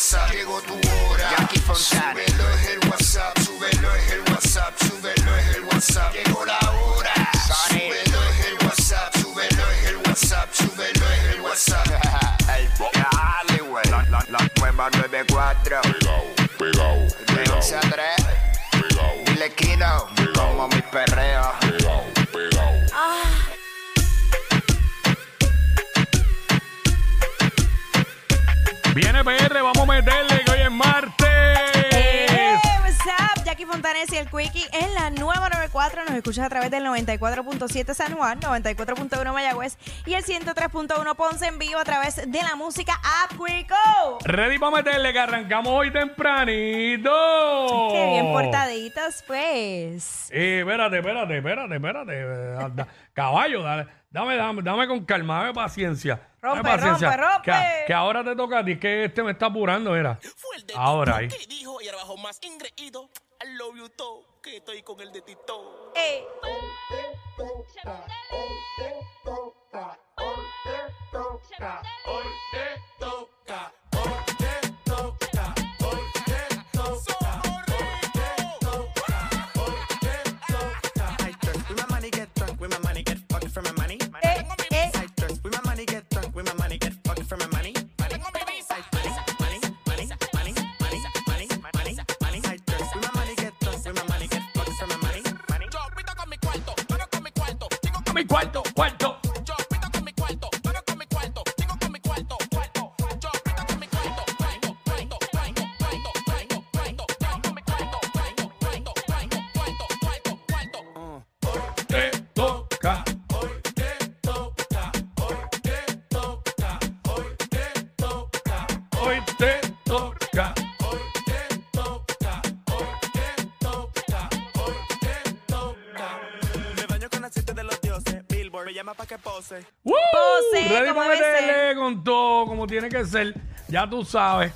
El WhatsApp, llegó la hora. Súbelo es el WhatsApp, súbelo es el WhatsApp, súbelo es el WhatsApp, llegó tu hora. Súbelo es el WhatsApp, súbelo es el WhatsApp, súbelo es el WhatsApp, llegó la hora. Súbelo es el WhatsApp, súbelo es el WhatsApp, súbelo es el WhatsApp. Dale, güey. La, la, la nueva 94. Pegao, pegao, De pegao, 11 a 3. pegao, Dile Kino. Como mi perreo. pegao. Viene PR, vamos a meterle y el Quickie en la nueva 94. Nos escuchas a través del 94.7 San Juan, 94.1 Mayagüez y el 103.1 Ponce en vivo a través de la música App Quico. Ready para meterle que arrancamos hoy tempranito. Qué bien portaditas, pues. Eh, espérate, espérate, espérate, espérate. Caballo, dale, dame, dame, dame con calma, dame paciencia. Dame Rompe, paciencia. rompe, rompe. Que, que ahora te toca a ti, que este me está apurando, era. Fue el de Ahora ahí. Que dijo y ahora bajo más ingreído. I love you todo, que estoy con el de Tito. Ey. I cuarto, cuarto. Yo pito con mi cuarto, pero con mi cuarto. Chico con mi cuarto, cuarto. Yo pito con mi cuarto, cuarto, cuarto, cuarto, cuarto, cuarto, cuarto. Con mi cuarto, cuarto, cuarto, cuarto, cuarto, cuarto, cuarto. Te toca. Hoy te pose. ¡Woo! Pose, Ready para meterle con todo, como tiene que ser. Ya tú sabes.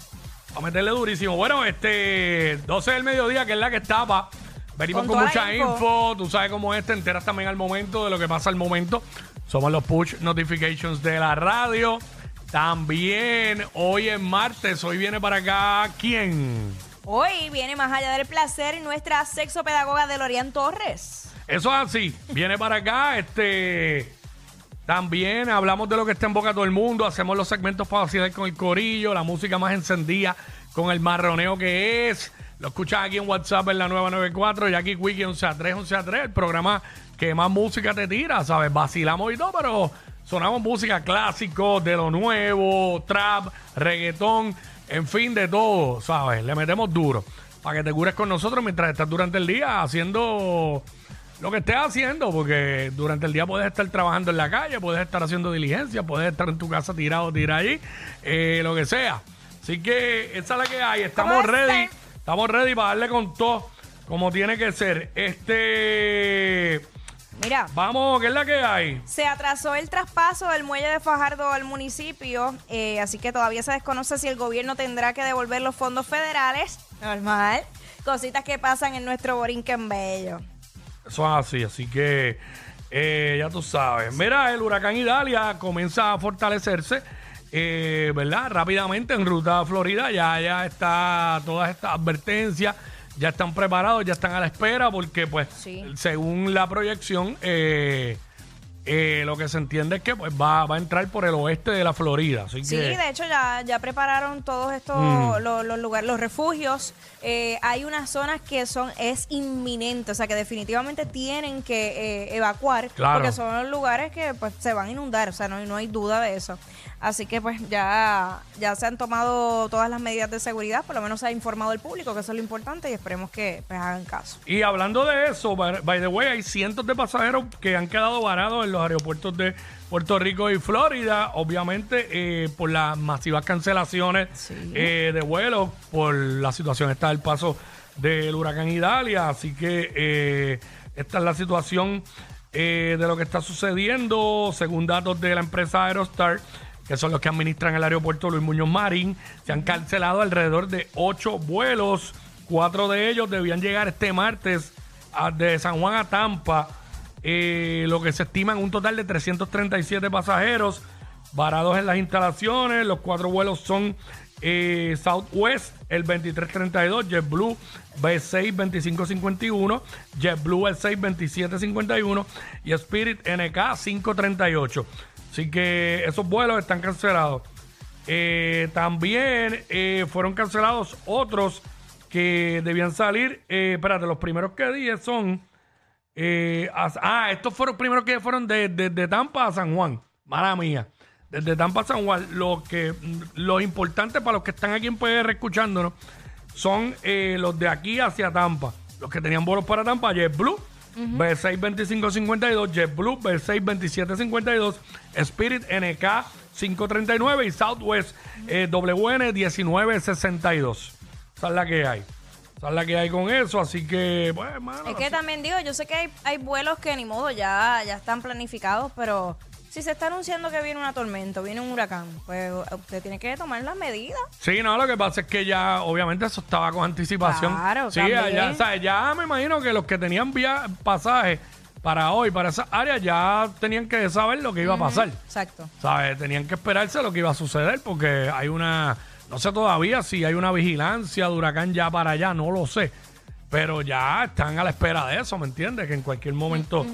A meterle durísimo. Bueno, este 12 del mediodía, que es la que estaba. Venimos Con mucha info. Tú sabes cómo es, te enteras también al momento de lo que pasa al momento. Somos los push notifications de la radio. También hoy es martes, hoy viene para acá quién. Hoy viene más allá del placer nuestra sexopedagoga Delorian Torres. Eso es así. Viene para acá. Este. También hablamos de lo que está en boca de todo el mundo. Hacemos los segmentos para vacilar con el corillo. La música más encendida con el marroneo que es. Lo escuchas aquí en WhatsApp en la nueva 94. Jackie Quickie 11 a 3, 11 a 3. El programa que más música te tira, ¿sabes? Vacilamos y todo, pero sonamos música clásico, de lo nuevo, trap, reggaetón, en fin, de todo, ¿sabes? Le metemos duro. Para que te cures con nosotros mientras estás durante el día haciendo lo que estés haciendo, porque durante el día puedes estar trabajando en la calle, puedes estar haciendo diligencia, puedes estar en tu casa tirado, tirado allí, eh, lo que sea. Así que esa es la que hay. Estamos ¿Cómo ready. Estamos ready para darle con todo como tiene que ser. Este. Mira, Vamos, ¿qué es la que hay? se atrasó el traspaso del muelle de Fajardo al municipio, eh, así que todavía se desconoce si el gobierno tendrá que devolver los fondos federales. Normal. Cositas que pasan en nuestro Borinquen Bello. Eso es así, así que eh, ya tú sabes. Mira, el huracán Idalia comienza a fortalecerse, eh, ¿verdad? Rápidamente en ruta a Florida, ya, ya está todas estas advertencias, ya están preparados, ya están a la espera, porque pues Sí. según la proyección, eh, eh, lo que se entiende es que pues, va, va a entrar por el oeste de la Florida. Así Sí, que, de hecho ya, ya prepararon todos estos Mm. los, los lugares, los refugios. Eh, hay unas zonas que son es inminente, o sea que definitivamente tienen que eh, evacuar Claro. porque son los lugares que pues se van a inundar, o sea no, hay- no hay duda de eso. Así que pues ya ya se han tomado todas las medidas de seguridad, por lo menos se ha informado el público que eso es lo importante y esperemos que pues hagan caso. Y hablando de eso, by by the way, hay cientos de pasajeros que han quedado varados en los aeropuertos de Puerto Rico y Florida, obviamente eh, por las masivas cancelaciones eh, de vuelos, por la situación esta del paso del huracán Idalia. Así que eh, esta es la situación de lo que está sucediendo, según datos de la empresa Aerostar que son los que administran el aeropuerto Luis Muñoz Marín, se han cancelado alrededor de ocho vuelos. Cuatro de ellos debían llegar este martes a- de San Juan a Tampa, eh, lo que se estima en un total de 337 pasajeros varados en las instalaciones. Los cuatro vuelos son eh, Southwest, el 2332, JetBlue B6 2551, JetBlue el 6 2751 y Spirit NK 538. Así que esos vuelos están cancelados. Eh, también fueron cancelados otros que debían salir. Espérate, los primeros que dije son. Eh, ah, estos fueron los primeros que fueron de, de- de Tampa a San Juan. Mala mía. Desde Tampa a San Juan. Lo que lo importante para los que están aquí en PR escuchándonos son eh, los de aquí hacia Tampa. Los que tenían vuelos para Tampa, JetBlue. B6 2552, JetBlue B6 2752, Spirit NK 539 y Southwest eh, WN 1962. Esa es la que hay. Esa es la que hay con eso. Así que, pues, hermano. Es que también digo, yo sé que hay, hay vuelos que ni modo ya, ya están planificados, pero si se está anunciando que viene una tormenta, viene un huracán, pues usted tiene que tomar las medidas. Sí, no, lo que pasa es que ya, obviamente, eso estaba con anticipación. Claro, sí, también. ya, o sea, ya me imagino que los que tenían via pasajes para hoy, para esa área, ya tenían que saber lo que iba a pasar. Exacto. ¿Sabes? Tenían que esperarse lo que iba a suceder porque hay una, no sé todavía si hay una vigilancia de huracán ya para allá, no lo sé. Pero ya están a la espera de eso, ¿me entiendes? Que en cualquier momento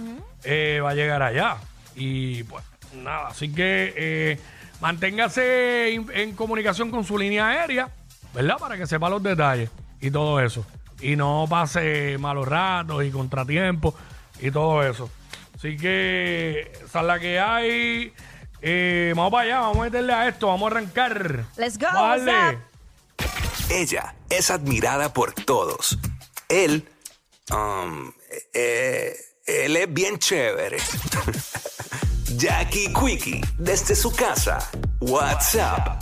eh, va a llegar allá. Y pues nada, así que eh, manténgase in- en comunicación con su línea aérea, ¿verdad? Para que sepa los detalles y todo eso. Y no pase malos ratos y contratiempos y todo eso. Así que esa es la que hay. Eh, vamos para allá, vamos a meterle a esto, vamos a arrancar. Let's go, Vale. what's up? Ella es admirada por todos. Él, um, eh, él es bien chévere. Jackie Quickie, desde su casa. WhatsApp